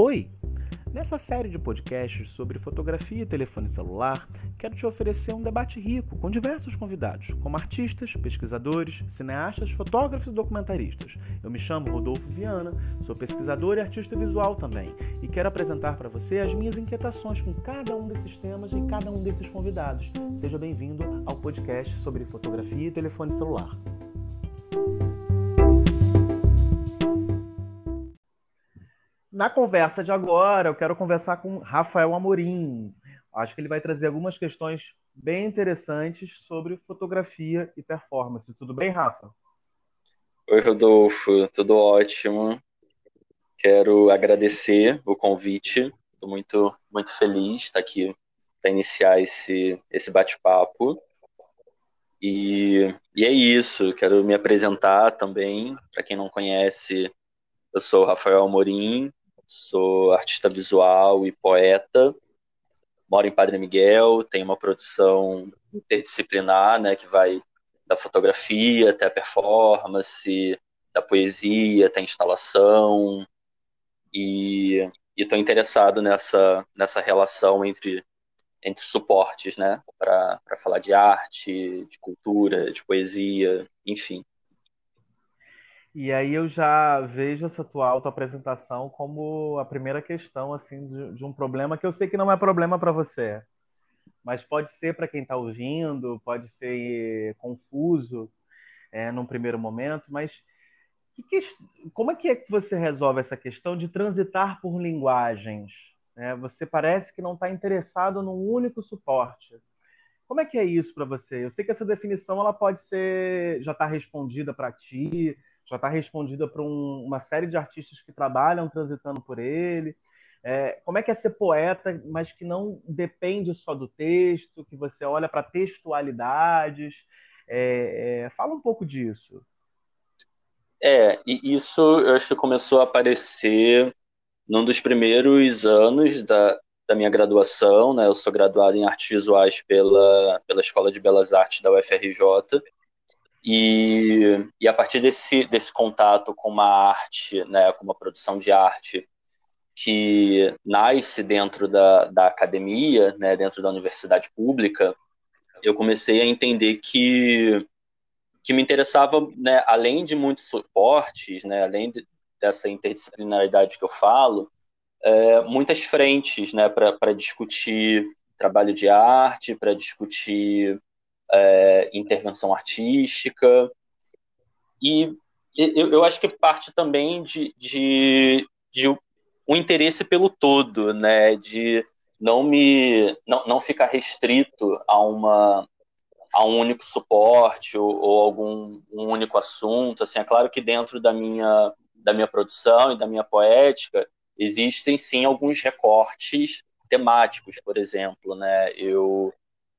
Oi! Nessa série de podcasts sobre fotografia e telefone celular, quero te oferecer um debate rico com diversos convidados, como artistas, pesquisadores, cineastas, fotógrafos e documentaristas. Eu me chamo Rodolfo Viana, sou pesquisador e artista visual também, e quero apresentar para você as minhas inquietações com cada um desses temas e cada um desses convidados. Seja bem-vindo ao podcast sobre fotografia e telefone celular. Na conversa de agora, eu quero conversar com Rafael Amorim. Acho que ele vai trazer algumas questões bem interessantes sobre fotografia e performance. Tudo bem, Rafa? Oi, Rodolfo. Tudo ótimo. Quero agradecer o convite. Estou muito, muito feliz de estar aqui para iniciar esse, esse bate-papo. E, e é isso. Quero me apresentar também. Para quem não conhece, eu sou Rafael Amorim, sou artista visual e poeta, moro em Padre Miguel, tenho uma produção interdisciplinar, né, que vai da fotografia até a performance, da poesia até a instalação, e estou interessado nessa, nessa relação entre, entre suportes, né, para falar de arte, de cultura, de poesia, enfim. E aí eu já vejo essa tua autoapresentação como a primeira questão assim de, de um problema que eu sei que não é problema para você, mas pode ser para quem está ouvindo, pode ser confuso é, num primeiro momento, mas que, como é que, é que você resolve essa questão de transitar por linguagens? Né? Você parece que não está interessado num único suporte. Como é que é isso para você? Eu sei que essa definição ela pode ser já está respondida para ti, já está respondida por um, uma série de artistas que trabalham transitando por ele. É, como é que é ser poeta, mas que não depende só do texto, que você olha para textualidades? É, é, fala um pouco disso. É, e isso eu acho que começou a aparecer num dos primeiros anos da, da minha graduação, né? Eu sou graduado em artes visuais pela, pela Escola de Belas Artes da UFRJ. E, e a partir desse, desse contato com uma arte, né, com uma produção de arte que nasce dentro da, da academia, né, dentro da universidade pública, eu comecei a entender que que me interessava, né, além de muitos suportes, né, além de, dessa interdisciplinaridade que eu falo, é, muitas frentes né, para discutir trabalho de arte, para discutir é, intervenção artística. E eu, eu, acho que parte também de, de, de um interesse pelo todo, né? De não me não, não ficar restrito a uma a um único suporte ou, ou algum um único assunto assim é claro que dentro da minha da minha produção e da minha poética existem sim alguns recortes temáticos por exemplo né eu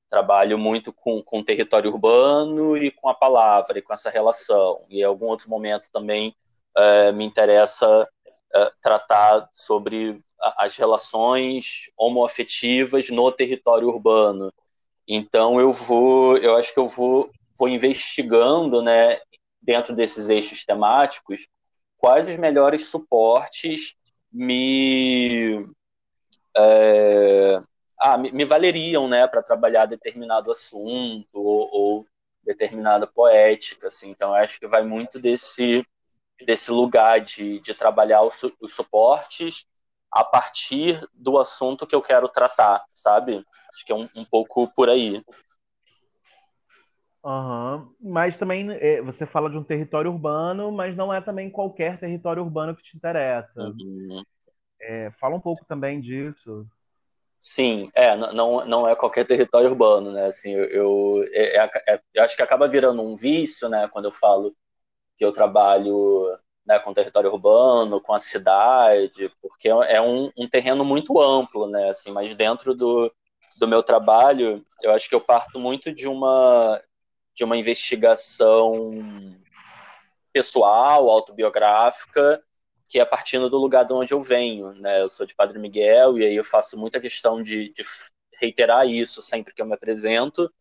trabalho muito com, com o território urbano e com a palavra e com essa relação. E em algum outro momento também é, me interessa é, tratar sobre as relações homoafetivas no território urbano. Então eu vou, eu acho que eu vou, vou investigando, né, dentro desses eixos temáticos, quais os melhores suportes me é, ah, me, me valeriam, né, para trabalhar determinado assunto ou, ou, determinada poética, assim. Então, acho que vai muito desse desse lugar de, de trabalhar os, os suportes a partir do assunto que eu quero tratar, sabe? Acho que é um, um pouco por aí. Uhum. Mas também é, você fala de um território urbano, mas não é também qualquer território urbano que te interessa. Uhum. É, fala um pouco também disso. Sim, é, não, não é qualquer território urbano, né? Assim, eu, eu, é, é, é, eu acho que acaba virando um vício, né? Quando eu falo que eu trabalho né, com território urbano, com a cidade, porque é, é um, um terreno muito amplo, né? Assim, mas dentro do, do meu trabalho, eu acho que eu parto muito de uma de uma investigação pessoal, autobiográfica, que é partindo do lugar de onde eu venho, né? Eu sou de Padre Miguel e aí eu faço muita questão de, de reiterar isso sempre que eu me apresento,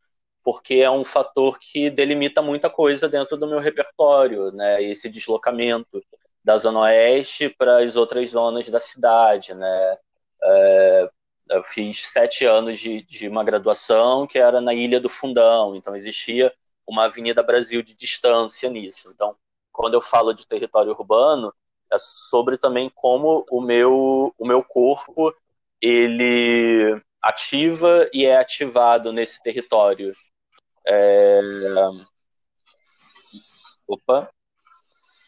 porque é um fator que delimita muita coisa dentro do meu repertório, né? Esse deslocamento da Zona Oeste para as outras zonas da cidade, né? É, eu fiz sete anos de, de uma graduação que era na Ilha do Fundão, então existia uma Avenida Brasil de distância nisso. Então, quando eu falo de território urbano, é sobre também como o meu, o meu corpo ele ativa e é ativado nesse território. É... Opa!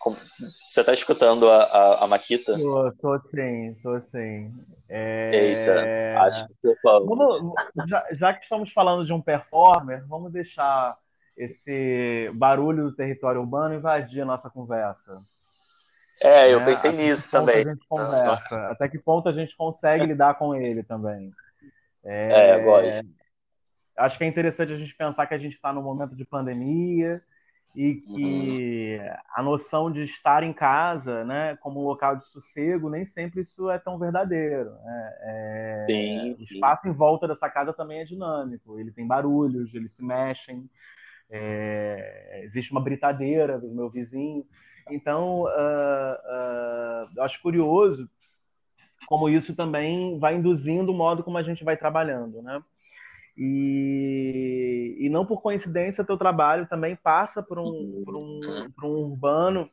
Você está escutando a, a, a Maquita? Tô, tô sim, tô sim. É... Eita, acho que vamos, já, já, que estamos falando de um performer, vamos deixar esse barulho do território urbano invadir a nossa conversa. É, eu é, pensei nisso também. Até que ponto a gente consegue lidar com ele também. É, é gosto. Acho que é interessante a gente pensar que a gente está num momento de pandemia, e que uhum. a noção de estar em casa, né, como um local de sossego, nem sempre isso é tão verdadeiro. Né? É, sim, o espaço em volta dessa casa também é dinâmico. Ele tem barulhos, eles se mexem. É, existe uma britadeira do meu vizinho. Então, uh, uh, eu acho curioso como isso também vai induzindo o modo como a gente vai trabalhando, né? E, e não por coincidência, teu trabalho também passa por um, por um, por um urbano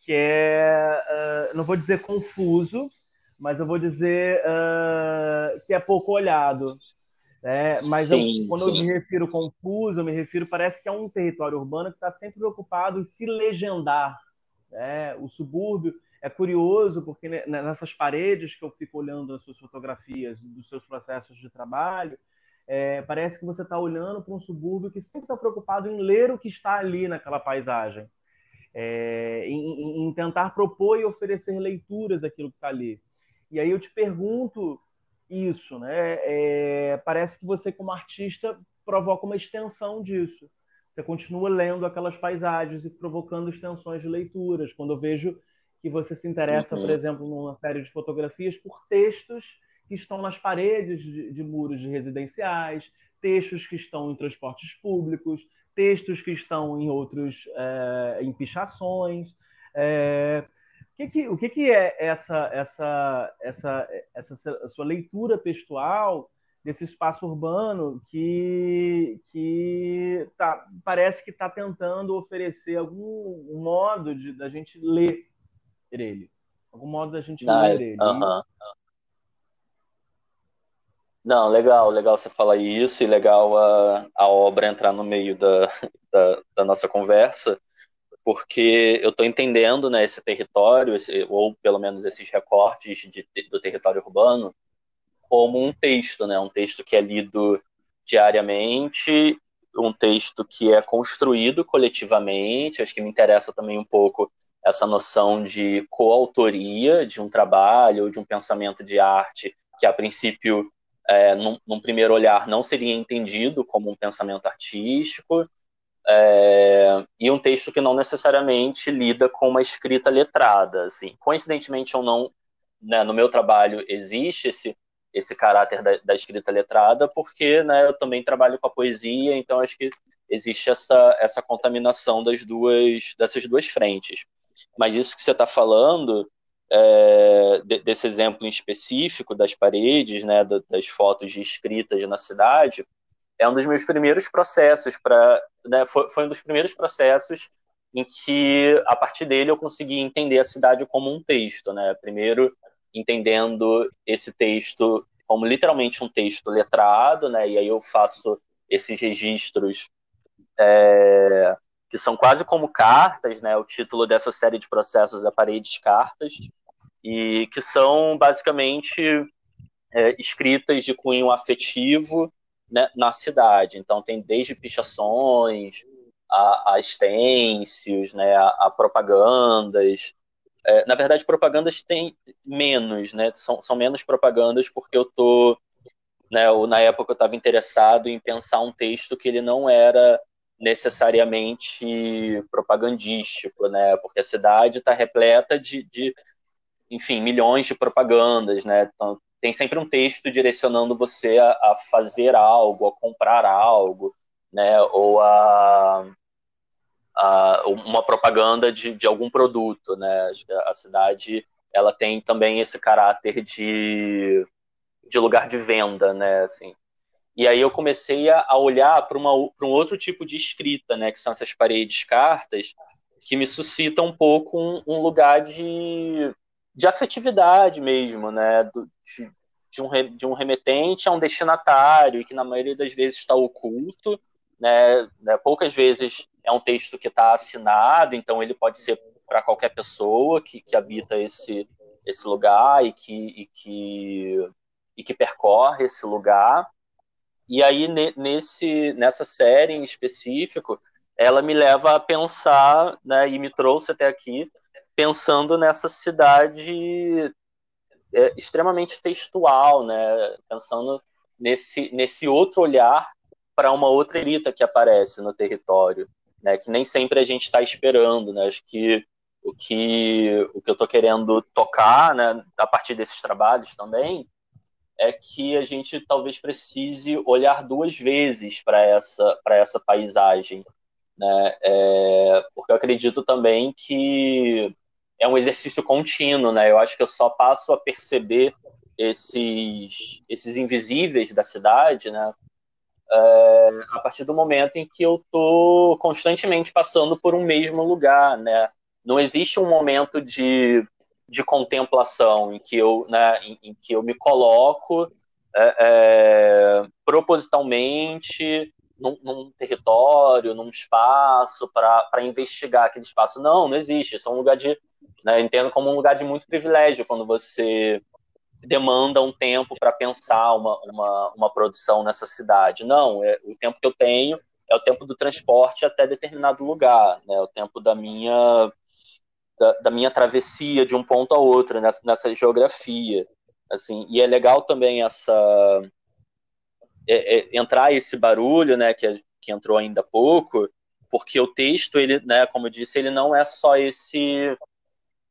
que é, uh, não vou dizer confuso, mas eu vou dizer uh, que é pouco olhado. Né? Mas eu, quando eu me refiro confuso, eu me refiro, parece que é um território urbano que está sempre preocupado em se legendar. Né? O subúrbio é curioso, porque nessas paredes que eu fico olhando as suas fotografias dos seus processos de trabalho, é, parece que você está olhando para um subúrbio que sempre está preocupado em ler o que está ali naquela paisagem, é, em, em, tentar propor e oferecer leituras daquilo que está ali. E aí eu te pergunto isso, né? É, parece que você, como artista, provoca uma extensão disso. Você continua lendo aquelas paisagens e provocando extensões de leituras. Quando eu vejo que você se interessa, uhum. por exemplo, numa série de fotografias por textos que estão nas paredes de, de muros de residenciais, textos que estão em transportes públicos, textos que estão em outros é, em pichações. É, o que, que, o que, que é essa, essa, essa, essa sua leitura textual desse espaço urbano que, que tá, parece que está tentando oferecer algum modo de da gente ler ele, algum modo da gente ler ele. Uh -huh. Não, legal, legal você falar isso e legal a, a obra entrar no meio da, da, da nossa conversa, porque eu estou entendendo né, esse território, esse, ou pelo menos esses recortes de, do território urbano, como um texto, né, um texto que é lido diariamente, um texto que é construído coletivamente, acho que me interessa também um pouco essa noção de coautoria de um trabalho de um pensamento de arte que a princípio é, num, num, primeiro olhar, não seria entendido como um pensamento artístico, é, e um texto que não necessariamente lida com uma escrita letrada. Assim. Coincidentemente ou não, né, no meu trabalho existe esse, esse caráter da, da escrita letrada, porque né, eu também trabalho com a poesia, então acho que existe essa, essa contaminação das duas, dessas duas frentes. Mas isso que você está falando é, desse exemplo em específico das paredes, né, das fotos de escritas na cidade, é um dos meus primeiros processos para, né, foi, foi um dos primeiros processos em que a partir dele eu consegui entender a cidade como um texto, né? Primeiro entendendo esse texto como literalmente um texto letrado, né? E aí eu faço esses registros é, que são quase como cartas, né? O título dessa série de processos é Paredes Cartas, e que são basicamente é, escritas de cunho afetivo né, na cidade. Então tem desde pichações a, a né, a, a propagandas. É, na verdade, propagandas tem menos, né? São, são menos propagandas porque eu tô, né? Eu, na época eu estava interessado em pensar um texto que ele não era necessariamente propagandístico, né? Porque a cidade está repleta de, de, enfim, milhões de propagandas, né? Então, tem sempre um texto direcionando você a, a fazer algo, a comprar algo, né? Ou a, uh, uma propaganda de, de algum produto, né? A cidade ela tem também esse caráter de, de lugar de venda, né? Assim. E aí eu comecei a, olhar para um outro tipo de escrita, né? Que são essas paredes cartas, que me suscita um pouco um, um lugar de, de afetividade mesmo, né? Do, de, de, um, de um remetente a um destinatário, que na maioria das vezes está oculto, né? né? Poucas vezes é um texto que está assinado, então ele pode ser para qualquer pessoa que, que habita esse, esse lugar e que, e, que, e que percorre esse lugar. E aí, nesse, nessa série em específico, ela me leva a pensar, né, e me trouxe até aqui, pensando nessa cidade é, extremamente textual, né, pensando nesse, nesse outro olhar para uma outra elita que aparece no território, né, que nem sempre a gente está esperando. Né, acho que o que, o que eu estou querendo tocar né, a partir desses trabalhos também é que a gente talvez precise olhar duas vezes para essa, essa paisagem. Né? É, porque eu acredito também que é um exercício contínuo. Né? Eu acho que eu só passo a perceber esses, esses invisíveis da cidade né? É, a partir do momento em que eu estou constantemente passando por um mesmo lugar. Né? Não existe um momento de, de contemplação em que eu, né, em, em que eu me coloco é, é, propositalmente num, num, território, num espaço para investigar aquele espaço. Não, não existe. Isso é um lugar de, né, entendo como um lugar de muito privilégio quando você demanda um tempo para pensar uma, uma, uma produção nessa cidade. Não, é, o tempo que eu tenho é o tempo do transporte até determinado lugar, né, o tempo da minha da, da, minha travessia de um ponto a outro nessa, nessa geografia assim e é legal também essa é, é, entrar esse barulho né que, que entrou ainda há pouco porque o texto ele né como eu disse ele não é só esse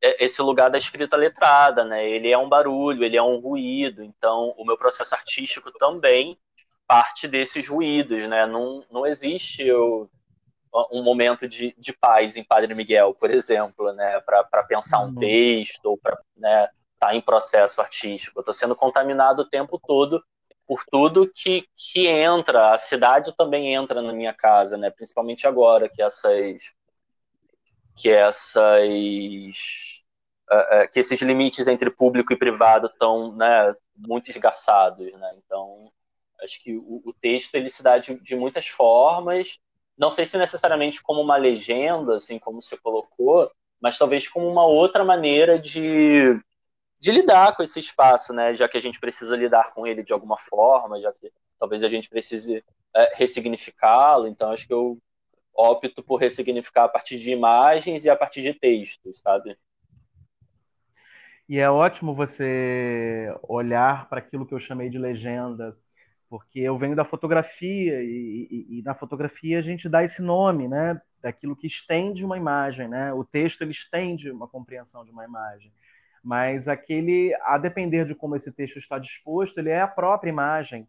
esse lugar da escrita letrada né ele é um barulho ele é um ruído então o meu processo artístico também parte desses ruídos né não, não existe eu um momento de, de paz em Padre Miguel, por exemplo, né, para pensar um uhum. texto ou para né, tá em processo artístico. Eu estou sendo contaminado o tempo todo por tudo que, que entra. A cidade também entra na minha casa, né, principalmente agora que essas que essas uh, uh, que esses limites entre público e privado estão né, muito esgaçados, né? Então acho que o, o texto ele se dá de, de muitas formas não sei se necessariamente como uma legenda, assim como você colocou, mas talvez como uma outra maneira de, de lidar com esse espaço, né? Já que a gente precisa lidar com ele de alguma forma, já que talvez a gente precise é, ressignificá-lo. Então, acho que eu opto por ressignificar a partir de imagens e a partir de textos, sabe? E é ótimo você olhar para aquilo que eu chamei de legenda porque eu venho da fotografia e, e, e, na fotografia a gente dá esse nome, né, daquilo que estende uma imagem, né? O texto ele estende uma compreensão de uma imagem, mas aquele, a depender de como esse texto está disposto, ele é a própria imagem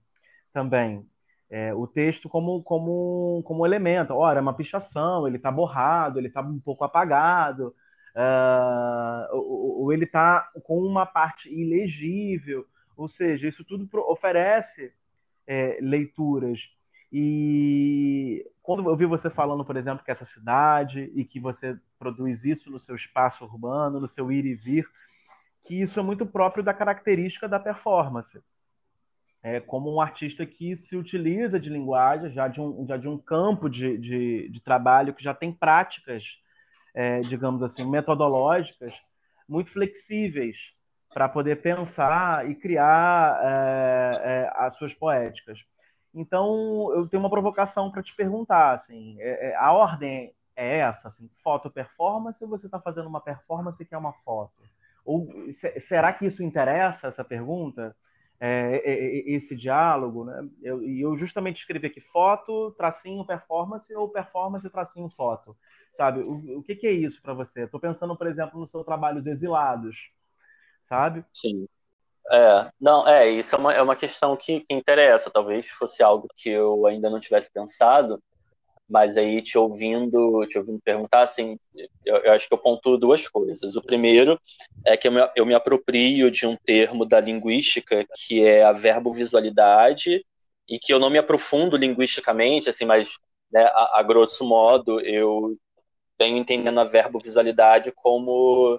também. É, o texto como como como elemento, ora, é uma pichação, ele está borrado, ele está um pouco apagado, uh, ou, ou ele está com uma parte ilegível, ou seja, isso tudo oferece é, leituras. E quando eu vi você falando, por exemplo, que essa cidade e que você produz isso no seu espaço urbano, no seu ir e vir, que isso é muito próprio da característica da performance. É como um artista que se utiliza de linguagem, já de um, já de um campo de, de, de trabalho que já tem práticas, é, digamos assim, metodológicas muito flexíveis para poder pensar e criar é, é, as suas poéticas. Então, eu tenho uma provocação para te perguntar, assim, é, é, a ordem é essa, assim, foto performance ou você está fazendo uma performance que é uma foto? Ou será que isso interessa essa pergunta? É, é, esse diálogo, né? Eu, e eu justamente escrevi aqui foto, tracinho, performance ou performance, tracinho, foto, sabe? O, o que, que é isso para você? Estou pensando, por exemplo, no seu trabalho Os Exilados, sabe? Sim. É, não, é, isso é uma, é uma questão que, que interessa. Talvez fosse algo que eu ainda não tivesse pensado, mas aí te ouvindo, te ouvindo perguntar, assim, eu, eu, acho que eu pontuo duas coisas. O primeiro é que eu me, eu me aproprio de um termo da linguística que é a verbovisualidade e que eu não me aprofundo linguisticamente, assim, mas né, a, a grosso modo eu venho entendendo a verbovisualidade como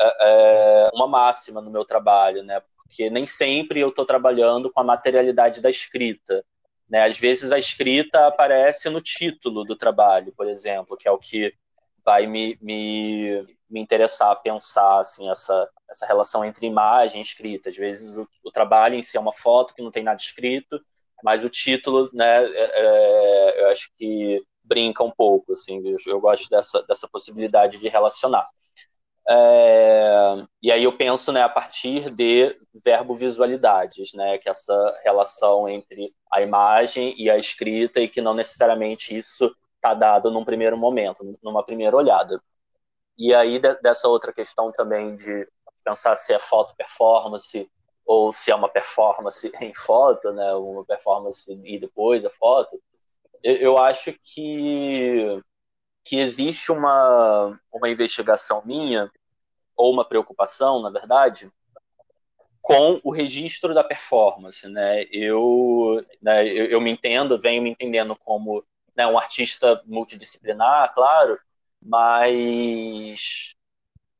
é, é, uma máxima no meu trabalho, né? Porque nem sempre eu estou trabalhando com a materialidade da escrita. Né? Às vezes a escrita aparece no título do trabalho, por exemplo, que é o que vai me, me, me interessar pensar assim, essa, essa relação entre imagem e escrita. Às vezes o, o, trabalho em si é uma foto que não tem nada escrito, mas o título, né, é, é, eu acho que brinca um pouco, assim, eu, eu gosto dessa, dessa possibilidade de relacionar. É, e aí eu penso né, a partir de verbo-visualidades, né, que é essa relação entre a imagem e a escrita, e que não necessariamente isso está dado num primeiro momento, numa primeira olhada. E aí de, dessa outra questão também de pensar se é foto performance ou se é uma performance em foto, né, uma performance e depois a foto, eu, eu acho que que existe uma, uma investigação minha, ou uma preocupação, na verdade, com o registro da performance, né? Eu, né, eu, eu, me entendo, venho me entendendo como né, um artista multidisciplinar, claro, mas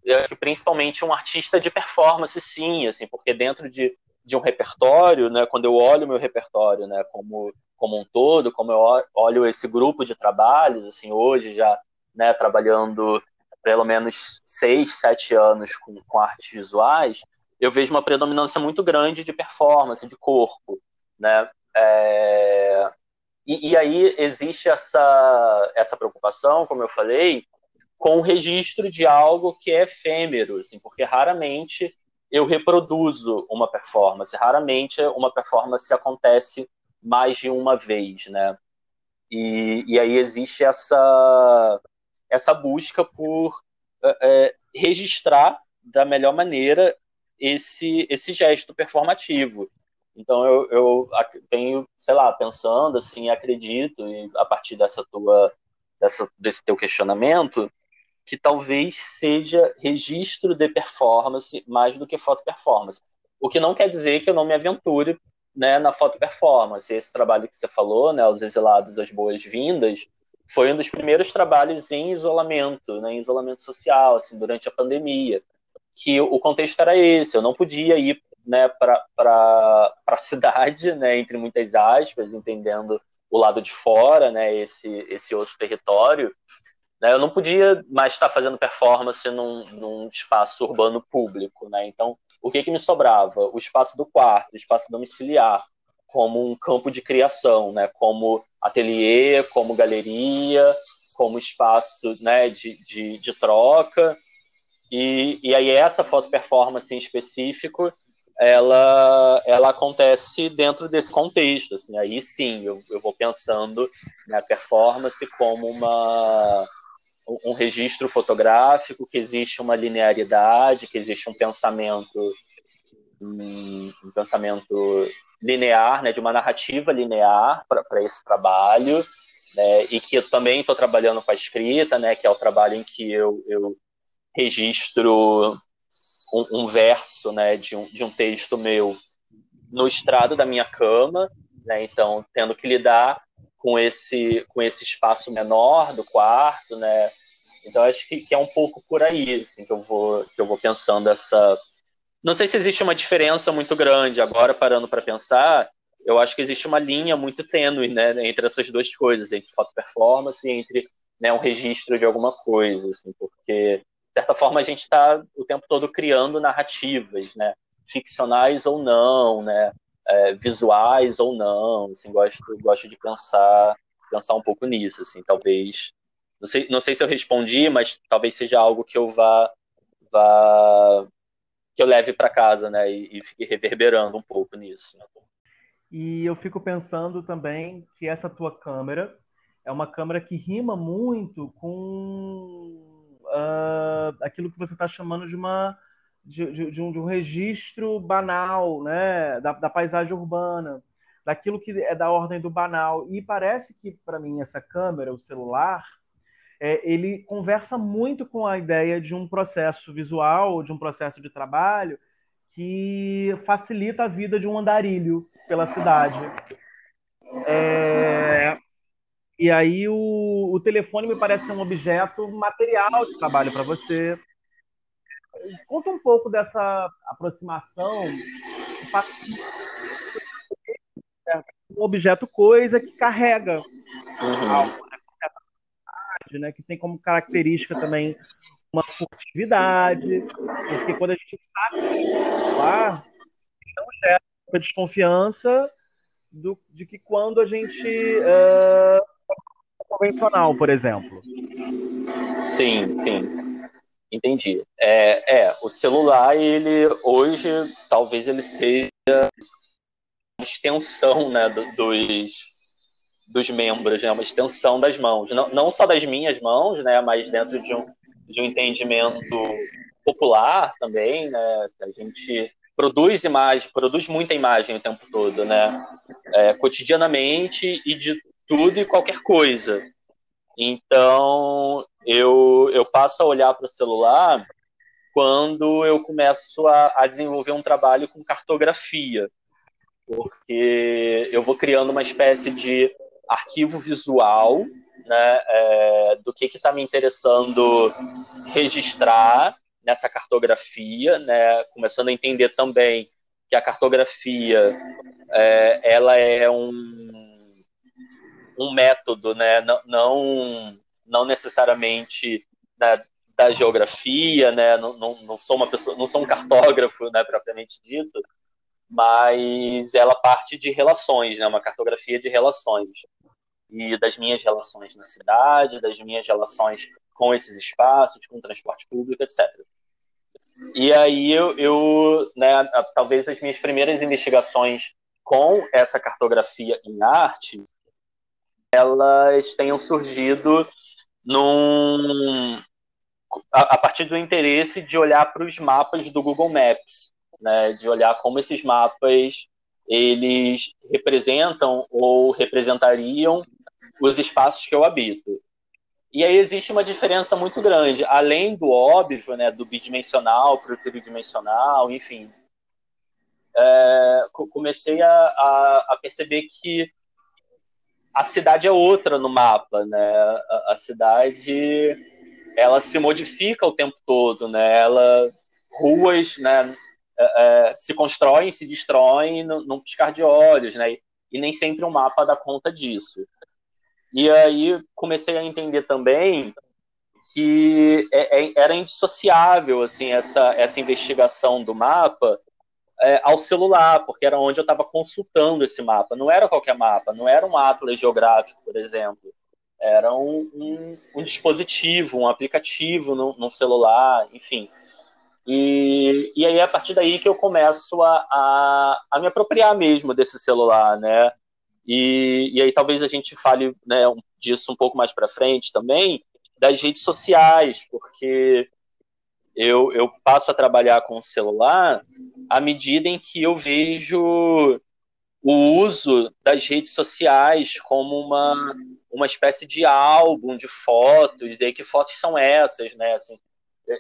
eu acho que principalmente um artista de performance, sim, assim, porque dentro de, de um repertório, né, quando eu olho meu repertório, né, como como um todo, como eu olho esse grupo de trabalhos, assim, hoje já, né, trabalhando pelo menos seis, sete anos com, com artes visuais, eu vejo uma predominância muito grande de performance, de corpo, né? É... E, e, aí existe essa, essa preocupação, como eu falei, com o registro de algo que é efêmero, assim, porque raramente eu reproduzo uma performance, raramente uma performance acontece mais de uma vez, né? E, e aí existe essa, essa busca por é, é, registrar da melhor maneira esse, esse gesto performativo. Então eu, eu tenho, sei lá, pensando assim, acredito, e a partir dessa tua, dessa, desse teu questionamento, que talvez seja registro de performance mais do que foto performance. O que não quer dizer que eu não me aventure né, na foto performance. Esse trabalho que você falou, né, Os Exilados, as Boas-Vindas, foi um dos primeiros trabalhos em isolamento, né, em isolamento social, assim, durante a pandemia. Que o contexto era esse, eu não podia ir né, para a cidade, né, entre muitas aspas, entendendo o lado de fora, né, esse, esse outro território, né? Eu não podia mais estar fazendo performance num, num espaço urbano público. Né? Então, o que, que me sobrava? O espaço do quarto, o espaço domiciliar, como um campo de criação, né? como ateliê, como galeria, como espaço né, de, de, de troca. E, e aí essa foto performance em específico, ela, ela acontece dentro desse contexto. Assim, aí sim, eu, eu vou pensando na performance como uma, um registro fotográfico, que existe uma linearidade, que existe um pensamento um, pensamento linear, né, de uma narrativa linear para esse trabalho, né, e que eu também estou trabalhando com a escrita, né, que é o trabalho em que eu, eu registro um, um verso né, de, um, de um texto meu no estrado da minha cama, né, então tendo que lidar com esse, com esse espaço menor do quarto, né? Então acho que, que é um pouco por aí assim, que, eu vou, que eu vou pensando essa. Não sei se existe uma diferença muito grande. Agora, parando para pensar, eu acho que existe uma linha muito tênue né, entre essas duas coisas, entre foto performance e entre né, um registro de alguma coisa, assim, porque, de certa forma, a gente está o tempo todo criando narrativas, né, ficcionais ou não, né, é, visuais ou não, assim, gosto, gosto de pensar, pensar um pouco nisso, assim, talvez, não sei, não sei se eu respondi, mas talvez seja algo que eu vá, vá que eu leve para casa, né, e, e fique reverberando um pouco nisso. Né? E eu fico pensando também que essa tua câmera é uma câmera que rima muito com uh, aquilo que você está chamando de uma de, de, um, de um registro banal né, da, da paisagem urbana. daquilo que é da ordem do banal. E parece que, para mim, essa câmera, o celular, é, ele conversa muito com a ideia de um processo visual, de um processo de trabalho que facilita a vida de um andarilho pela cidade. É... E aí o, o telefone me parece ser um objeto material de trabalho para você. Conta um pouco dessa aproximação um objeto coisa que carrega uhum. algo, né? né? que tem como característica também uma furtividade, porque quando a gente sabe lá, não gera uma desconfiança do, de que quando a gente uh, convencional, por exemplo. Sim, sim. Entendi. É, é, o celular, ele hoje, talvez ele seja uma extensão né, dos, dos membros, né, uma extensão das mãos. Não, não só das minhas mãos, né, mas dentro de um, de um entendimento popular também, né, a gente produz imagem, produz muita imagem o tempo todo, né, é, cotidianamente e de tudo e qualquer coisa. Então, eu, eu passo a olhar para o celular quando eu começo a, a, desenvolver um trabalho com cartografia, porque eu vou criando uma espécie de arquivo visual né, é, do que está me interessando registrar nessa cartografia, né, começando a entender também que a cartografia é, ela é um, um método, né, não, não, não necessariamente da, geografia, né, não, não, não, sou uma pessoa, não sou um cartógrafo, né, propriamente dito, mas ela parte de relações, né, uma cartografia de relações. E das minhas relações na cidade, das minhas relações com esses espaços, com o transporte público, etc. E aí eu, eu né, talvez as minhas primeiras investigações com essa cartografia em arte, elas tenham surgido num, a, a partir do interesse de olhar para os mapas do Google Maps, né, de olhar como esses mapas eles representam ou representariam os espaços que eu habito. E aí existe uma diferença muito grande, além do óbvio, né, do bidimensional para o tridimensional, enfim. É, comecei a, a, a, perceber que a cidade é outra no mapa, né? A, a, cidade ela se modifica o tempo todo, né? Ela ruas, né? É, é se constroem, se destroem num piscar de olhos, né? E nem sempre o mapa dá conta disso. E aí comecei a entender também que é, é, era indissociável assim essa essa investigação do mapa é, ao celular, porque era onde eu estava consultando esse mapa. Não era qualquer mapa, não era um atlas geográfico, por exemplo. Era um, um, um dispositivo, um aplicativo no, no celular, enfim. E, e aí, a partir daí que eu começo a, a, a me apropriar mesmo desse celular, né? E, e aí talvez a gente fale né, disso um pouco mais para frente também, das redes sociais, porque eu, eu passo a trabalhar com o celular à medida em que eu vejo o uso das redes sociais como uma, uma espécie de álbum de fotos, e aí que fotos são essas, né? Assim,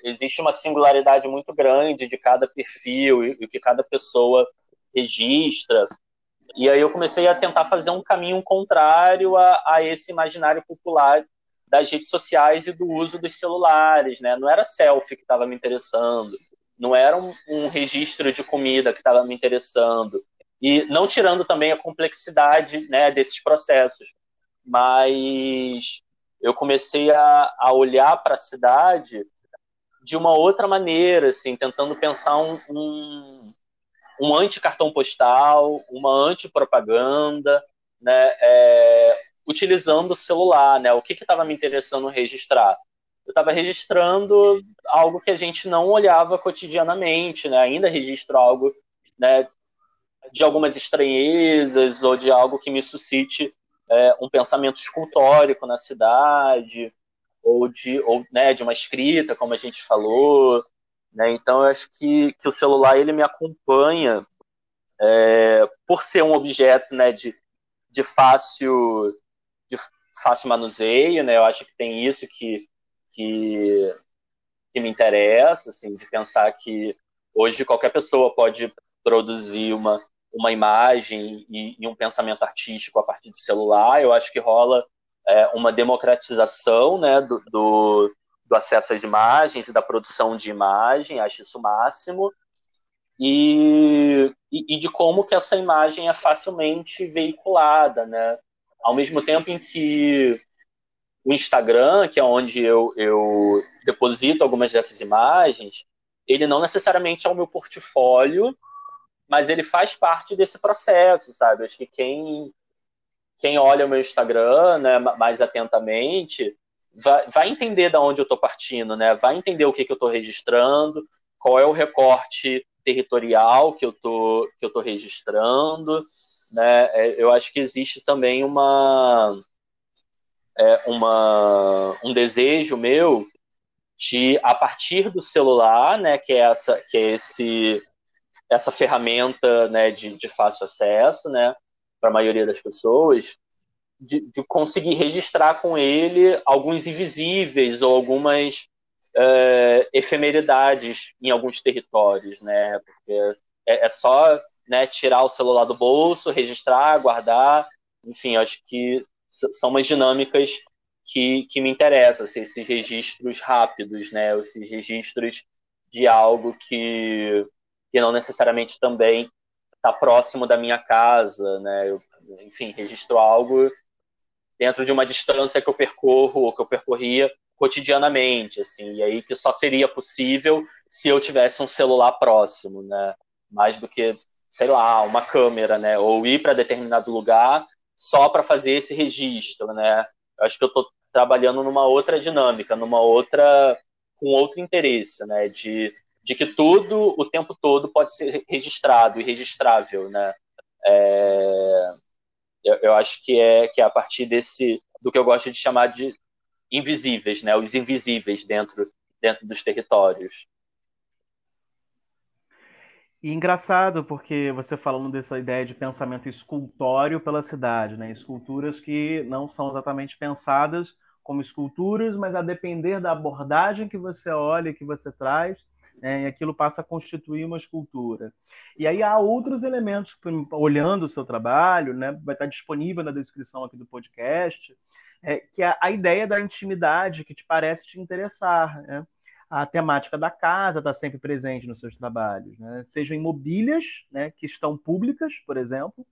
existe uma singularidade muito grande de cada perfil e o que cada pessoa registra. E aí eu comecei a tentar fazer um caminho contrário a, a esse imaginário popular das redes sociais e do uso dos celulares, né? Não era selfie que estava me interessando, não era um, um registro de comida que estava me interessando, e não tirando também a complexidade né, desses processos, mas eu comecei a, a olhar para a cidade de uma outra maneira, assim, tentando pensar um, um, um anti-cartão postal, uma anti-propaganda, né, é, utilizando o celular, né, o que estava me interessando registrar? Eu estava registrando algo que a gente não olhava cotidianamente, né, ainda registro algo né, de algumas estranhezas ou de algo que me suscite é, um pensamento escultórico na cidade, ou de, ou, né, de uma escrita, como a gente falou, né? Então, eu acho que, que o celular ele me acompanha é, por ser um objeto né, de, de, fácil, de fácil manuseio, né, eu acho que tem isso que, que, que me interessa, assim, de pensar que hoje qualquer pessoa pode produzir uma, uma imagem e, e, um pensamento artístico a partir de celular. Eu acho que rola é, uma democratização né, do, do, do, acesso às imagens e da produção de imagem, acho isso o máximo. E, e, e, de como que essa imagem é facilmente veiculada, né? Ao mesmo tempo em que o Instagram, que é onde eu, eu deposito algumas dessas imagens, ele não necessariamente é o meu portfólio, mas ele faz parte desse processo, sabe? Acho que quem, quem olha o meu Instagram né, mais atentamente vai, vai entender de onde eu estou partindo, né? Vai entender o que, que eu estou registrando, qual é o recorte territorial que eu tô, que eu tô registrando, né? É, eu acho que existe também uma, é, uma um desejo meu de a partir do celular, né, que é essa que é esse essa ferramenta, né, de, de fácil acesso, né, para a maioria das pessoas, de, de, conseguir registrar com ele alguns invisíveis ou algumas uh, efemeridades em alguns territórios, né? Porque é, é, só né, tirar o celular do bolso, registrar, guardar, enfim, acho que são umas dinâmicas que, que me interessam, assim, esses registros rápidos, né? Esses registros de algo que, que não necessariamente também está próximo da minha casa, né? Eu, enfim, registro algo dentro de uma distância que eu percorro ou que eu percorria cotidianamente, assim, e aí que só seria possível se eu tivesse um celular próximo, né? Mais do que, sei lá, uma câmera, né? Ou ir para determinado lugar só para fazer esse registro, né? Acho que eu estou trabalhando numa outra dinâmica, numa outra com outro interesse, né? De, de que tudo o tempo todo pode ser registrado e registrável, né? É, eu, eu acho que é que é a partir desse do que eu gosto de chamar de invisíveis, né? Os invisíveis dentro, dentro dos territórios. E engraçado, porque você falando dessa ideia de pensamento escultório pela cidade, né? Esculturas que não são exatamente pensadas como esculturas, mas a depender da abordagem que você olha, que você traz, né? e aquilo passa a constituir uma escultura. E aí há outros elementos, olhando o seu trabalho, né? vai estar disponível na descrição aqui do podcast, é, que é a ideia da intimidade que te parece te interessar. Né? A temática da casa está sempre presente nos seus trabalhos, né? sejam em mobílias né, que estão públicas, por exemplo,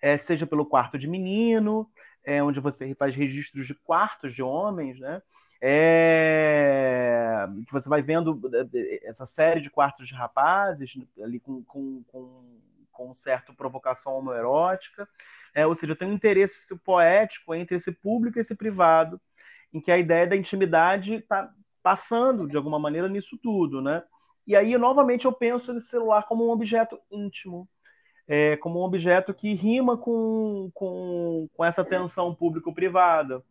é, seja pelo quarto de menino, é, onde você faz registros de quartos de homens, né? É, que você vai vendo é, essa série de quartos de rapazes ali com, com, com, com certa provocação homoerótica. É, ou seja, tem um interesse poético entre esse público e esse privado, em que a ideia da intimidade está passando, de alguma maneira, nisso tudo, né? E aí, novamente, eu penso nesse celular como um objeto íntimo, é, como um objeto que rima com, com, com essa tensão público-privada,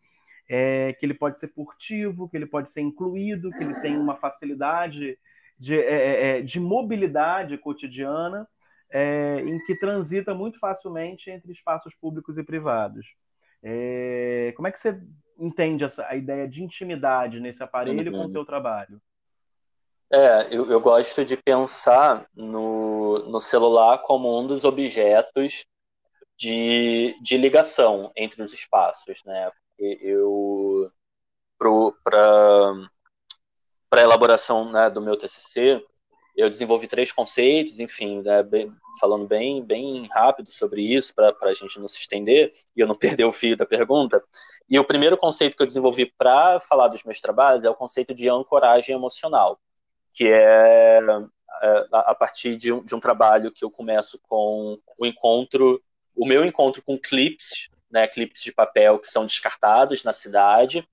é, que ele pode ser furtivo, que ele pode ser incluído, que ele tem uma facilidade de, é, é, é de mobilidade cotidiana, é, em que transita muito facilmente entre espaços públicos e privados. Como é que você entende essa, a ideia de intimidade nesse aparelho uhum. com o teu trabalho? É, eu, eu, gosto de pensar no, no celular como um dos objetos de, de ligação entre os espaços, né? Eu, para a elaboração né, do meu TCC, eu desenvolvi três conceitos, enfim, né, bem, falando bem, bem rápido sobre isso, para a gente não se estender e eu não perder o fio da pergunta. E o primeiro conceito que eu desenvolvi para falar dos meus trabalhos é o conceito de ancoragem emocional, que é, é a partir de um, de um trabalho que eu começo com o encontro, o meu encontro com clips, né, clipes de papel que são descartados na cidade,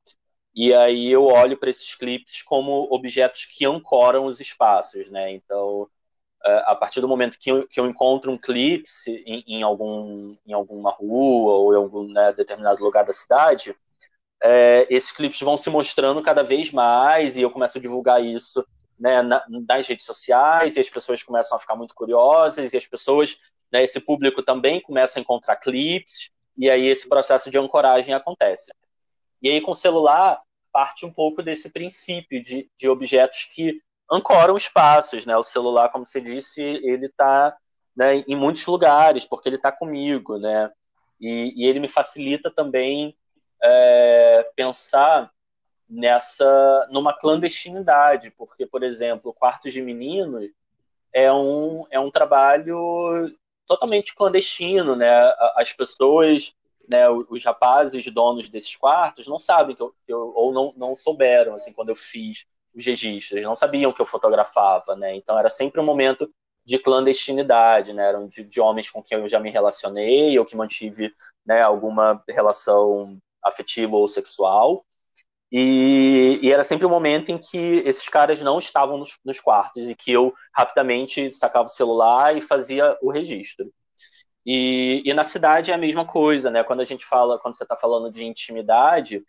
e aí eu olho para esses clipes como objetos que ancoram os espaços, né? Então, é, a partir do momento que eu, que eu encontro um clipe em, em, algum, em alguma rua ou em algum né, determinado lugar da cidade, é, esses clipes vão se mostrando cada vez mais e eu começo a divulgar isso né, na, nas redes sociais e as pessoas começam a ficar muito curiosas e as pessoas né, esse público também começa a encontrar clips, e aí esse processo de ancoragem acontece. E aí com o celular parte um pouco desse princípio de, de objetos que ancoram espaços, né? O celular, como você disse, ele está né, em muitos lugares porque ele está comigo, né? E, e, ele me facilita também é, pensar nessa numa clandestinidade, porque, por exemplo, quartos de meninos é um é um trabalho totalmente clandestino, né? As pessoas, né, os rapazes donos desses quartos não sabem que eu, eu ou não, não souberam assim quando eu fiz os registros, eles não sabiam que eu fotografava, né? Então era sempre um momento de clandestinidade, né? Eram de, de, homens com quem eu já me relacionei ou que mantive, né, alguma relação afetiva ou sexual. E, e, era sempre um momento em que esses caras não estavam nos, nos, quartos e que eu rapidamente sacava o celular e fazia o registro. E, e na cidade é a mesma coisa, né? Quando a gente fala, quando você está falando de intimidade,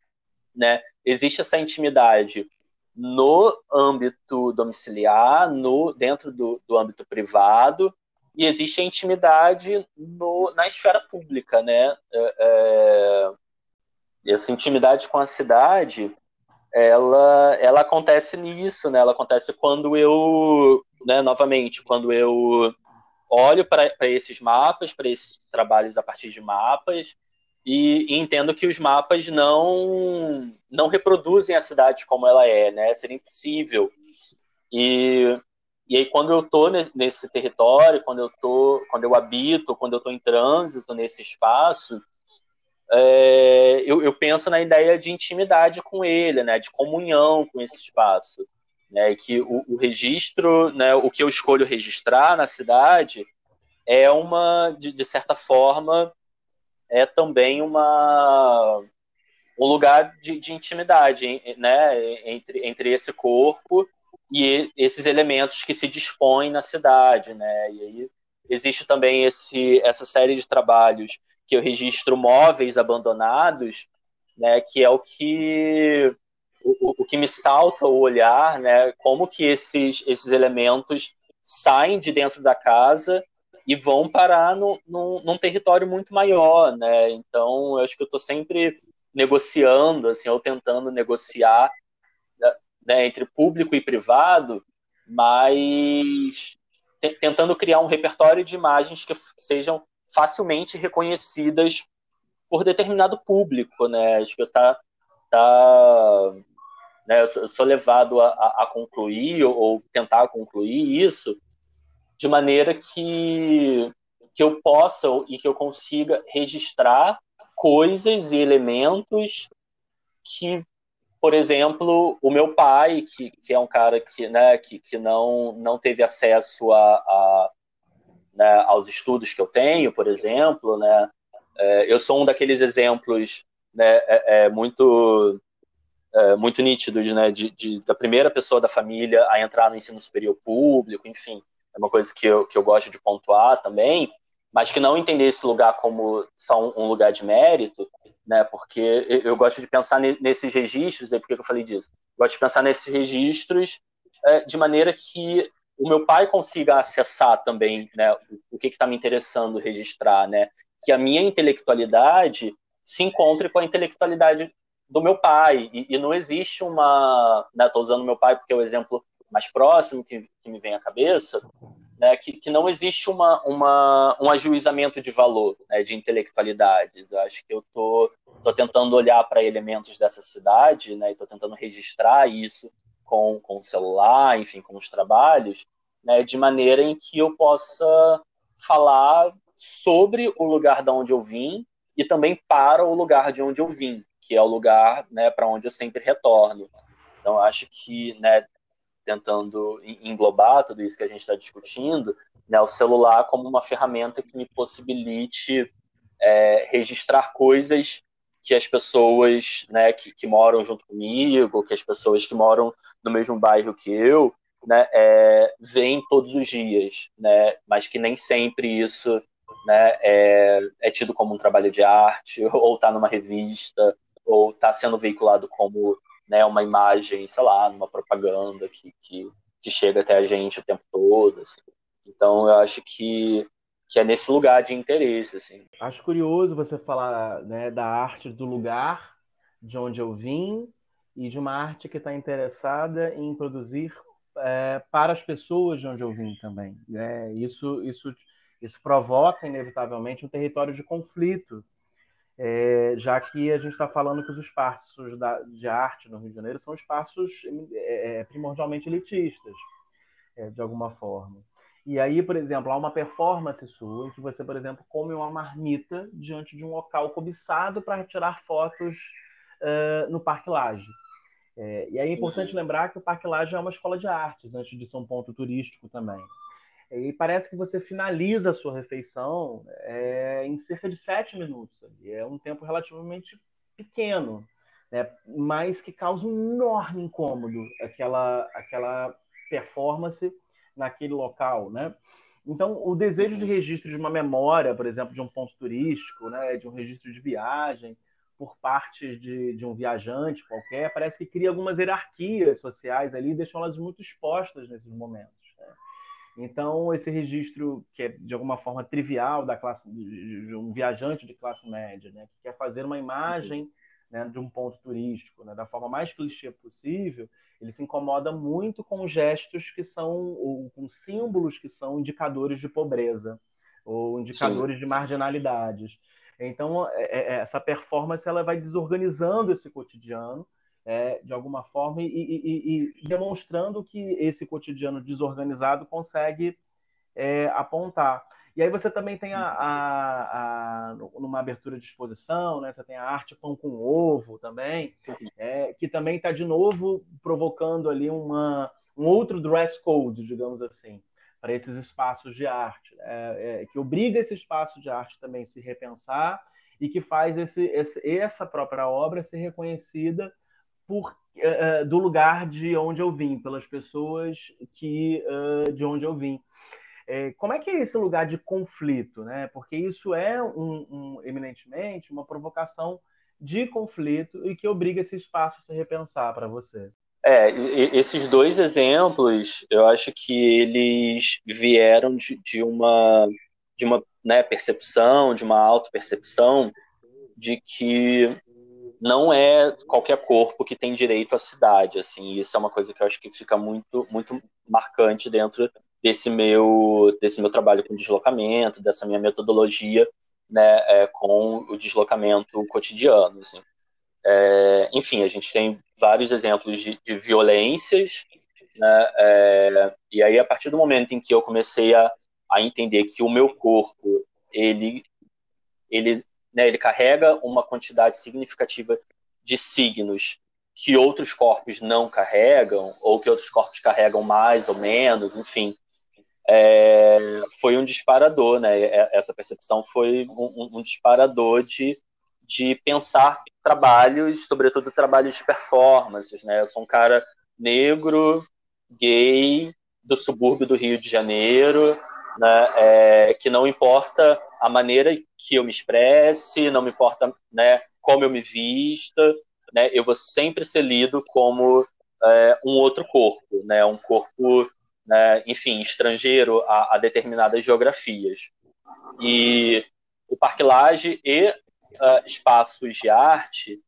né? Existe essa intimidade no âmbito domiciliar, no dentro do, do âmbito privado, e existe a intimidade no, na esfera pública, né? É, é essa intimidade com a cidade, ela, ela acontece nisso, né? Ela acontece quando eu, né, novamente, quando eu olho para esses mapas, para esses trabalhos a partir de mapas, e, e, entendo que os mapas não não reproduzem a cidade como ela é, né? Seria impossível. E, e aí quando eu estou nesse território, quando eu tô, quando eu habito, quando eu estou em trânsito nesse espaço, é, eu, eu, penso na ideia de intimidade com ele, né, de comunhão com esse espaço, né, que o, o, registro, né, o que eu escolho registrar na cidade é uma, de, de certa forma, é também uma um lugar de, de intimidade, né, entre, entre esse corpo e esses elementos que se dispõem na cidade, né, e aí existe também esse, essa série de trabalhos que eu registro móveis abandonados, né, que é o que o, o que me salta o olhar, né, como que esses esses elementos saem de dentro da casa e vão parar no, no, num território muito maior, né? Então, eu acho que eu estou sempre negociando, assim, ou tentando negociar né, entre público e privado, mas tentando criar um repertório de imagens que sejam facilmente reconhecidas por determinado público, né? Acho que tá, tá né, eu sou levado a, a concluir ou, ou tentar concluir isso de maneira que que eu possa e que eu consiga registrar coisas e elementos que, por exemplo, o meu pai, que, que é um cara que, né, que, que não, não teve acesso a, a né, aos estudos que eu tenho, por exemplo, né? É, eu sou um daqueles exemplos né, é, é muito é, muito nítidos, né, de, de, da primeira pessoa da família a entrar no ensino superior público, enfim, é uma coisa que eu, que eu gosto de pontuar também, mas que não entender esse lugar como só um lugar de mérito, né, porque eu gosto de pensar nesses registros, e por que eu falei disso? Eu gosto de pensar nesses registros é, de maneira que o meu pai consiga acessar também né, o que está me interessando registrar, né? Que a minha intelectualidade se encontre com a intelectualidade do meu pai. E, e não existe uma. Estou né, usando meu pai porque é o exemplo mais próximo que, que me vem à cabeça, né, que, que não existe uma, uma, um ajuizamento de valor, né, de intelectualidades. Eu acho que eu estou tô, tô tentando olhar para elementos dessa cidade, né, estou tentando registrar isso com, com o celular, enfim, com os trabalhos, né, de maneira em que eu possa falar sobre o lugar de onde eu vim e também para o lugar de onde eu vim, que é o lugar né, para onde eu sempre retorno. Então, acho que, né, tentando englobar tudo isso que a gente está discutindo, né, o celular como uma ferramenta que me possibilite é, registrar coisas que as pessoas né, que, que, moram junto comigo, que as pessoas que moram no mesmo bairro que eu, né, é, veem todos os dias, né, mas que nem sempre isso né, é, é tido como um trabalho de arte, ou está numa revista, ou está sendo veiculado como né, uma imagem, sei lá, numa propaganda que, que, que chega até a gente o tempo todo. Assim. Então, eu acho que, que é nesse lugar de interesse, assim. Acho curioso você falar né, da arte do lugar de onde eu vim e de uma arte que está interessada em produzir é, para as pessoas de onde eu vim também. É, isso, isso, isso provoca, inevitavelmente, um território de conflito, é, já que a gente está falando que os espaços da, de arte no Rio de Janeiro são espaços é, é, primordialmente elitistas, é, de alguma forma. E aí, por exemplo, há uma performance sua em que você, por exemplo, come uma marmita diante de um local cobiçado para tirar fotos uh, no Parque Lage. É, e aí é importante uhum. lembrar que o Parque Lage é uma escola de artes, antes de ser um ponto turístico também. E parece que você finaliza a sua refeição é, em cerca de sete minutos. É um tempo relativamente pequeno, né? mas que causa um enorme incômodo aquela, aquela performance naquele local, né? Então, o desejo de registro de uma memória, por exemplo, de um ponto turístico, né, de um registro de viagem, por parte de, de um viajante qualquer, parece que cria algumas hierarquias sociais ali e deixam elas muito expostas nesses momentos. Então, esse registro, que é de alguma forma trivial da classe de um viajante de classe média, né, que quer fazer uma imagem né, de um ponto turístico, né, da forma mais clichê possível, ele se incomoda muito com gestos que são, ou com símbolos que são indicadores de pobreza, ou indicadores Sim. de marginalidades. Então, é, é, essa performance ela vai desorganizando esse cotidiano, é, de alguma forma, e, e, e, demonstrando que esse cotidiano desorganizado consegue é, apontar. E aí você também tem a, a, a, numa abertura de exposição, né? Você tem a arte pão com ovo também, é, que também está de novo provocando ali uma, um outro dress code, digamos assim, para esses espaços de arte, é, é, que obriga esse espaço de arte também a se repensar e que faz esse, esse essa própria obra ser reconhecida por uh, do lugar de onde eu vim, pelas pessoas que uh, de onde eu vim. É, como é que é esse lugar de conflito, né? Porque isso é um, um, eminentemente uma provocação de conflito e que obriga esse espaço a se repensar para você. É, esses dois exemplos, eu acho que eles vieram de, de uma de uma né, percepção, de uma auto-percepção de que não é qualquer corpo que tem direito à cidade, assim, isso é uma coisa que eu acho que fica muito muito marcante dentro desse meu desse meu trabalho com deslocamento, dessa minha metodologia, né, é, com o deslocamento cotidiano. Assim. É, enfim, a gente tem vários exemplos de, de violências, né, é, e aí a partir do momento em que eu comecei a, a entender que o meu corpo ele ele né, ele carrega uma quantidade significativa de signos que outros corpos não carregam, ou que outros corpos carregam mais ou menos, enfim é, foi um disparador, né? É, essa percepção foi um, um, disparador de, de pensar trabalhos, sobretudo trabalhos de performances, né? Eu sou um cara negro, gay, do subúrbio do Rio de Janeiro, né? É, que não importa a maneira que eu me expresse, não me importa, né? Como eu me vista, né? Eu vou sempre ser lido como é, um outro corpo, né? Um corpo né, enfim, estrangeiro a, a, determinadas geografias. E o Parque e uh, espaços de arte,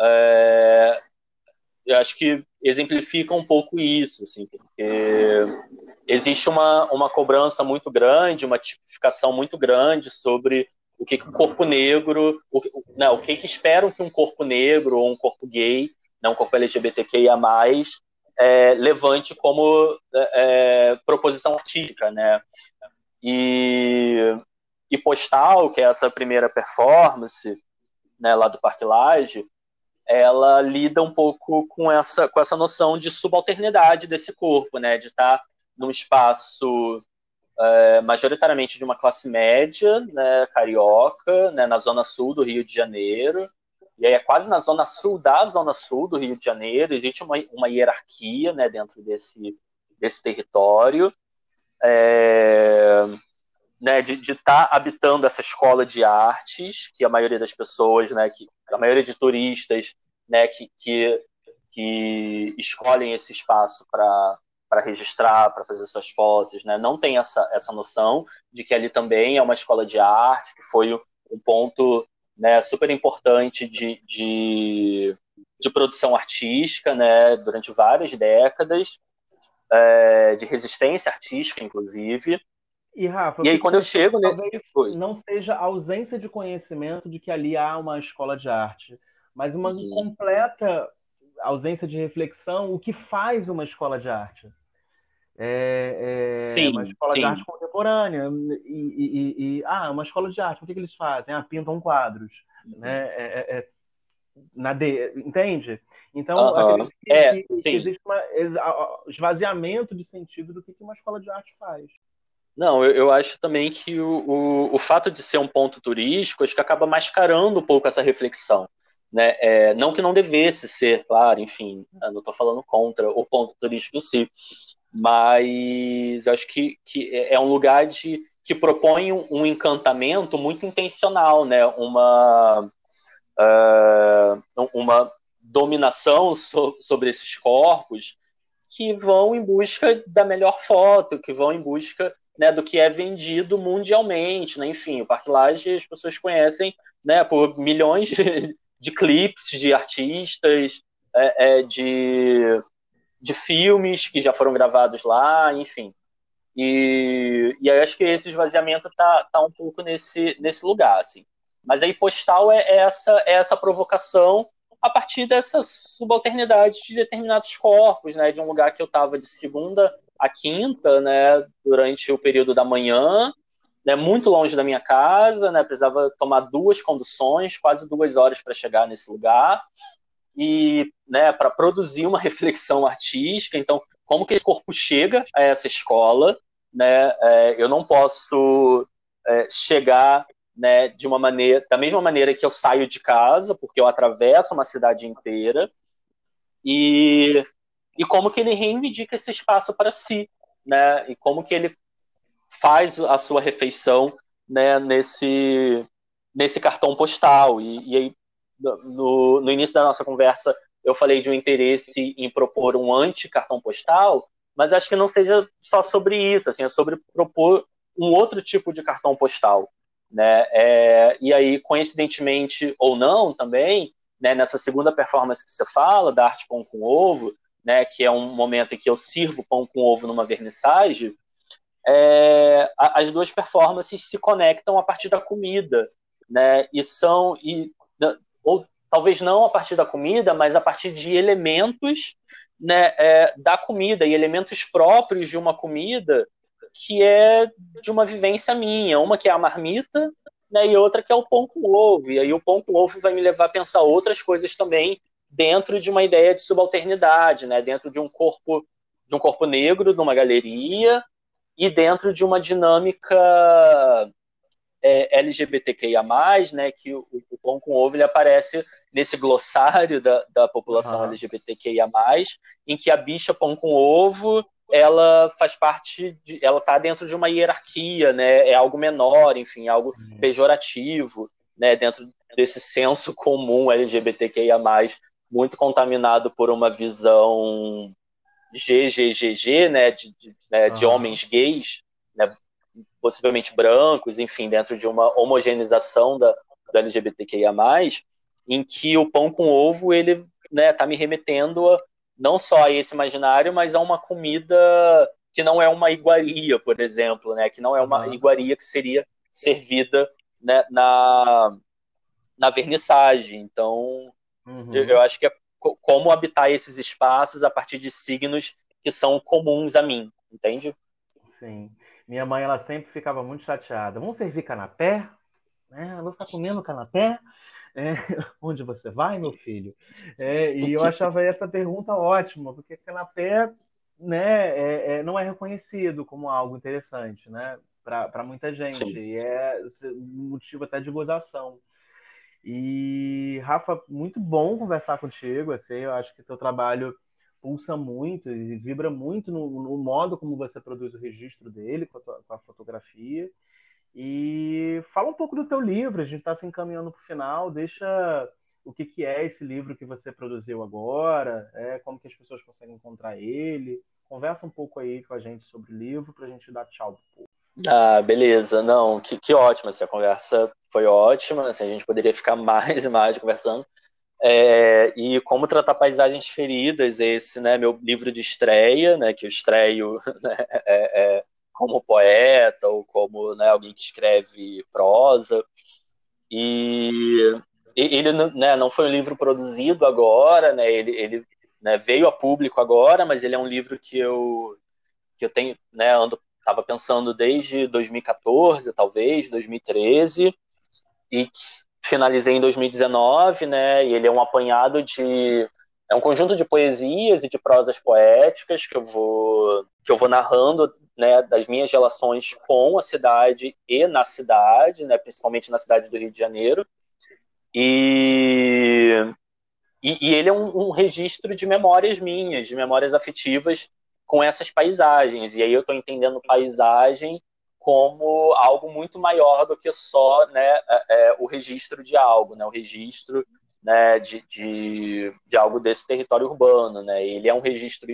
uh, eu acho que exemplificam um pouco isso, assim, porque existe uma, uma cobrança muito grande, uma tipificação muito grande sobre o que, que o corpo negro, o, não, o que, que esperam que um corpo negro ou um corpo gay, não um corpo LGBTQIA+, é, levante como é, é, proposição artística, né? E, e Postal, que é essa primeira performance, né, lá do Parque ela lida um pouco com essa, com essa noção de subalternidade desse corpo, né, de estar num espaço é, majoritariamente de uma classe média, né, carioca, né, na zona sul do Rio de Janeiro, e aí é quase na zona sul da zona sul do Rio de Janeiro, existe uma, uma hierarquia né, dentro desse, desse território, é, né, de estar tá habitando essa escola de artes, que a maioria das pessoas, né, que, a maioria de turistas né, que, que, que escolhem esse espaço para registrar, para fazer suas fotos, né? Não tem essa, essa noção de que ali também é uma escola de arte, que foi um ponto né, super importante de, de, de produção artística, né? Durante várias décadas, é, de resistência artística, inclusive. E, Rafa, e aí, quando eu chego. Né, não seja a ausência de conhecimento de que ali há uma escola de arte, mas uma Sim. completa ausência de reflexão, o que faz uma escola de arte. É, é sim, uma escola sim. de arte contemporânea. E, e, e, ah, uma escola de arte, o que, que eles fazem? Ah, pintam quadros. Uhum. Né? É, é, é na de, entende? Então, uhum. que, é, que, que existe um esvaziamento de sentido do que uma escola de arte faz. Não, eu, eu acho também que o, o, o, fato de ser um ponto turístico, acho que acaba mascarando um pouco essa reflexão. Né? É, não que não devesse ser, claro, enfim, não estou falando contra o ponto turístico em si, mas acho que, que é, é um lugar de, que propõe um, encantamento muito intencional, né? uma, uh, uma dominação so, sobre esses corpos que vão em busca da melhor foto, que vão em busca né, do que é vendido mundialmente, né? Enfim, o Parque Lage as pessoas conhecem, né, por milhões de, de clipes de artistas, é, é, de, de filmes que já foram gravados lá, enfim. E, e aí acho que esse esvaziamento tá, tá um pouco nesse, nesse lugar, assim. Mas aí postal é, é essa, é essa provocação a partir dessa subalternidade de determinados corpos, né, de um lugar que eu estava de segunda a quinta, né, durante o período da manhã, né, muito longe da minha casa, né, precisava tomar duas conduções, quase duas horas para chegar nesse lugar, e né, para produzir uma reflexão artística. Então, como que esse corpo chega a essa escola? Né, é, eu não posso é, chegar né, de uma maneira, da mesma maneira que eu saio de casa, porque eu atravesso uma cidade inteira, e e como que ele reivindica esse espaço para si, né? E como que ele faz a sua refeição, né? Nesse nesse cartão postal e, e aí no, no início da nossa conversa eu falei de um interesse em propor um anti-cartão postal, mas acho que não seja só sobre isso, assim, é sobre propor um outro tipo de cartão postal, né? É, e aí, coincidentemente ou não, também, né, nessa segunda performance que você fala, da arte pão com ovo, né, que é um momento em que eu sirvo pão com ovo numa vernissage, é, as duas performances se conectam a partir da comida, né, e são e, ou talvez não a partir da comida, mas a partir de elementos né, é, da comida e elementos próprios de uma comida que é de uma vivência minha, uma que é a marmita, né, e outra que é o pão com ovo. E aí o pão com ovo vai me levar a pensar outras coisas também dentro de uma ideia de subalternidade, né? dentro de um corpo de um corpo negro numa galeria e dentro de uma dinâmica é, LGBTQIA+, né, que o, o, pão com ovo ele aparece nesse glossário da, da população uhum. LGBTQIA+, em que a bicha pão com ovo ela faz parte de, ela está dentro de uma hierarquia, né, é algo menor, enfim, algo uhum. pejorativo, né, dentro desse senso comum LGBTQIA+, muito contaminado por uma visão GGGG, né, de, de, né, de homens gays, né, possivelmente brancos, enfim, dentro de uma homogeneização da, da LGBTQIA+, em que o pão com ovo, ele né, tá me remetendo a, não só a esse imaginário, mas a uma comida que não é uma iguaria, por exemplo, né, que não é uma iguaria que seria servida né, na, na vernissagem. Então, Uhum. Eu, eu, acho que é como habitar esses espaços a partir de signos que são comuns a mim, entende? Sim. Minha mãe, ela sempre ficava muito chateada. Vamos servir canapé? É, eu vou ficar comendo canapé? É, onde você vai, meu filho? É, e eu achava essa pergunta ótima, porque canapé né, é, é não é reconhecido como algo interessante né, para muita gente. Sim. E é motivo até de gozação. E, Rafa, muito bom conversar contigo. Assim, eu acho que teu trabalho pulsa muito e vibra muito no, no modo como você produz o registro dele com a, tua, com a fotografia. E fala um pouco do teu livro, a gente está se encaminhando para o final, deixa o que, que é esse livro que você produziu agora, é, como que as pessoas conseguem encontrar ele, Conversa um pouco aí com a gente sobre o livro para a gente dar tchau pro Ah, beleza. Não, que, que ótimo. Essa conversa foi ótima. Assim, a gente poderia ficar mais e mais conversando. É, e como tratar paisagens feridas, esse, né, meu livro de estreia, né, que eu estreio né, é, é, como poeta ou como né, alguém que escreve prosa. E ele né, não foi um livro produzido agora, né, ele, ele né, veio a público agora, mas ele é um livro que eu, que eu tenho, né, ando, estava pensando desde 2014, talvez, 2013, e finalizei em 2019, né, e ele é um apanhado de é um conjunto de poesias e de prosas poéticas que eu vou que eu vou narrando né, das minhas relações com a cidade e na cidade, né, principalmente na cidade do Rio de Janeiro. E, e, e ele é um, um, registro de memórias minhas, de memórias afetivas com essas paisagens. E aí eu estou entendendo paisagem como algo muito maior do que só né, é, é, o registro de algo, né, o registro né, de, de, de algo desse território urbano. Né? Ele é um registro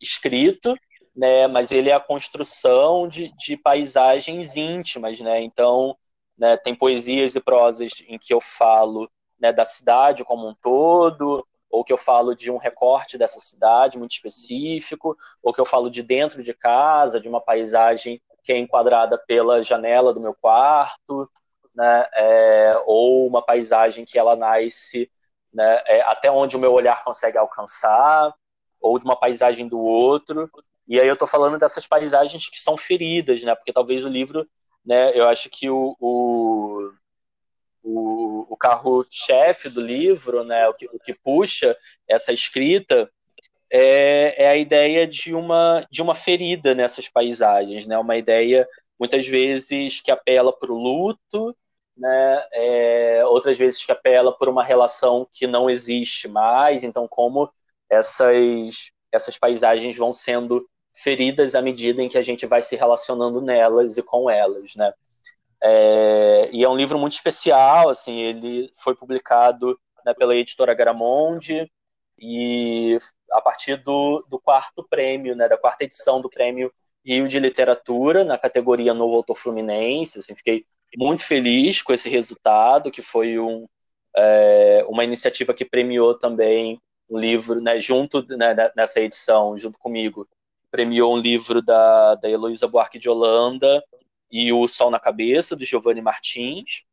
escrito, né, mas ele é a construção de, de paisagens íntimas, né, então né, tem poesias e prosas em que eu falo né, da cidade como um todo, ou que eu falo de um recorte dessa cidade muito específico, ou que eu falo de dentro de casa, de uma paisagem que é enquadrada pela janela do meu quarto, né, é, ou uma paisagem que ela nasce né, é, até onde o meu olhar consegue alcançar, ou de uma paisagem do outro. E aí eu estou falando dessas paisagens que são feridas, né? Porque talvez o livro, né? Eu acho que o, o, o, o carro-chefe do livro, né? O que, o que puxa essa escrita é, é, a ideia de uma, de uma ferida nessas paisagens, né? Uma ideia muitas vezes que apela para o luto, né? É, outras vezes que apela por uma relação que não existe mais. Então, como essas essas paisagens vão sendo feridas à medida em que a gente vai se relacionando nelas e com elas, né? É, e é um livro muito especial, assim, ele foi publicado né, pela editora Garamonde e a partir do, do quarto prêmio, né, da quarta edição do prêmio Rio de Literatura na categoria Novo Autor Fluminense, assim, fiquei muito feliz com esse resultado, que foi um, é, uma iniciativa que premiou também o livro, né, junto né, nessa edição, junto comigo, premiou um livro da, da Heloísa Buarque de Holanda e O Sol na Cabeça, do Giovanni Martins,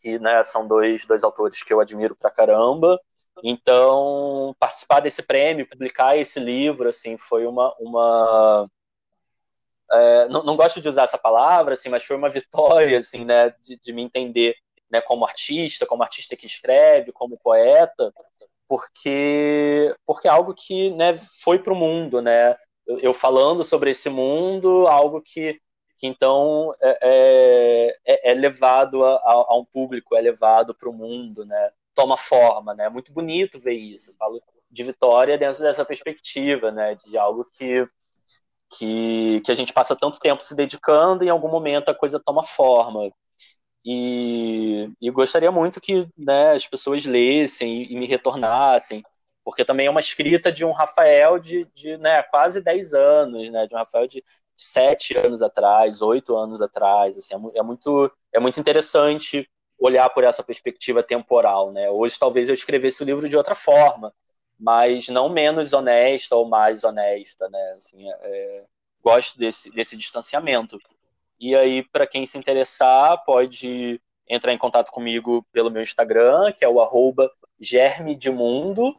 que né, são dois, dois autores que eu admiro pra caramba. Então, participar desse prêmio, publicar esse livro, assim, foi uma... uma é, não, não, gosto de usar essa palavra, assim, mas foi uma vitória, assim, né, de, de me entender né, como artista, como artista que escreve, como poeta, porque porque é algo que né, foi para o mundo, né? eu falando sobre esse mundo, algo que, que então é, é, é levado a, a, um público, é levado para o mundo, né? Toma forma, né? É muito bonito ver isso. Eu falo de Vitória dentro dessa perspectiva, né? De algo que, que, que a gente passa tanto tempo se dedicando e em algum momento a coisa toma forma. E, e gostaria muito que né, as pessoas lessem e, e me retornassem porque também é uma escrita de um Rafael de, de né, quase 10 anos, né, de um Rafael de 7 anos atrás, 8 anos atrás, assim, é, é, muito, é muito interessante olhar por essa perspectiva temporal, né, hoje talvez eu escrevesse o livro de outra forma, mas não menos honesta ou mais honesta, né, assim, é, é gosto desse, desse distanciamento. E aí, para quem se interessar, pode entrar em contato comigo pelo meu Instagram, que é o arroba germe de mundo,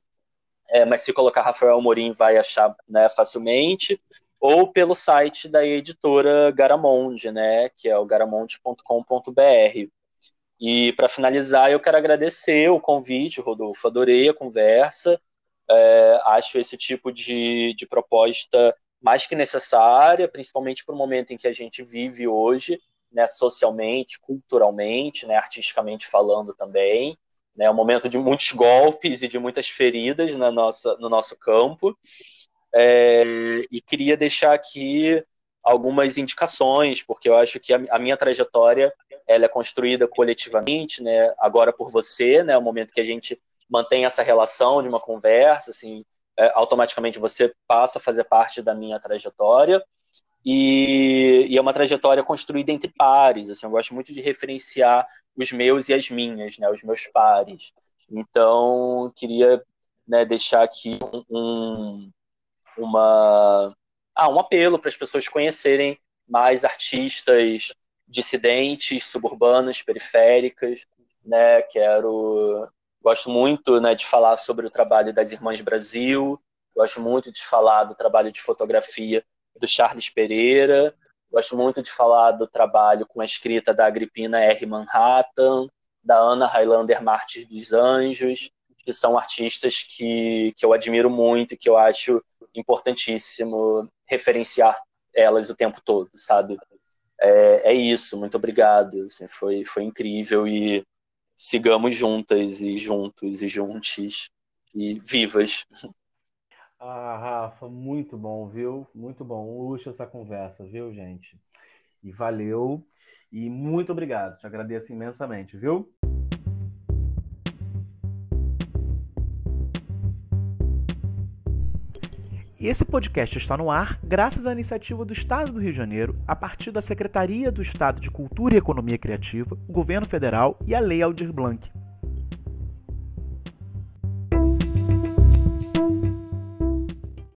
é, mas se colocar Rafael Morim vai achar né, facilmente, ou pelo site da editora Garamonde, né, que é o garamonde.com.br. E para finalizar, eu quero agradecer o convite, Rodolfo, adorei a conversa, é, acho esse tipo de, de proposta mais que necessária, principalmente para o momento em que a gente vive hoje, né, socialmente, culturalmente, né, artisticamente falando também né, um momento de muitos golpes e de muitas feridas na nossa, no nosso campo. É, e queria deixar aqui algumas indicações, porque eu acho que a, a, minha trajetória ela é construída coletivamente, né, agora por você, né, o momento que a gente mantém essa relação de uma conversa, assim, é, automaticamente você passa a fazer parte da minha trajetória. E, e, é uma trajetória construída entre pares. Assim, eu gosto muito de referenciar os meus e as minhas, né, os meus pares. Então, queria né, deixar aqui um, uma, ah, um apelo para as pessoas conhecerem mais artistas dissidentes, suburbanas, periféricas. Né, quero Gosto muito né, de falar sobre o trabalho das Irmãs Brasil, gosto muito de falar do trabalho de fotografia do Charles Pereira, gosto muito de falar do trabalho com a escrita da Agripina R. Manhattan, da Ana Highlander Martins dos Anjos, que são artistas que, que eu admiro muito que eu acho importantíssimo referenciar elas o tempo todo, sabe? É, é isso, muito obrigado, assim, foi, foi incrível e sigamos juntas e juntos e juntos e vivas. Ah, Rafa, muito bom, viu? Muito bom. Luxo essa conversa, viu, gente? E valeu. E muito obrigado. Te agradeço imensamente, viu? Esse podcast está no ar graças à iniciativa do Estado do Rio de Janeiro, a partir da Secretaria do Estado de Cultura e Economia Criativa, o Governo Federal e a Lei Aldir Blanc.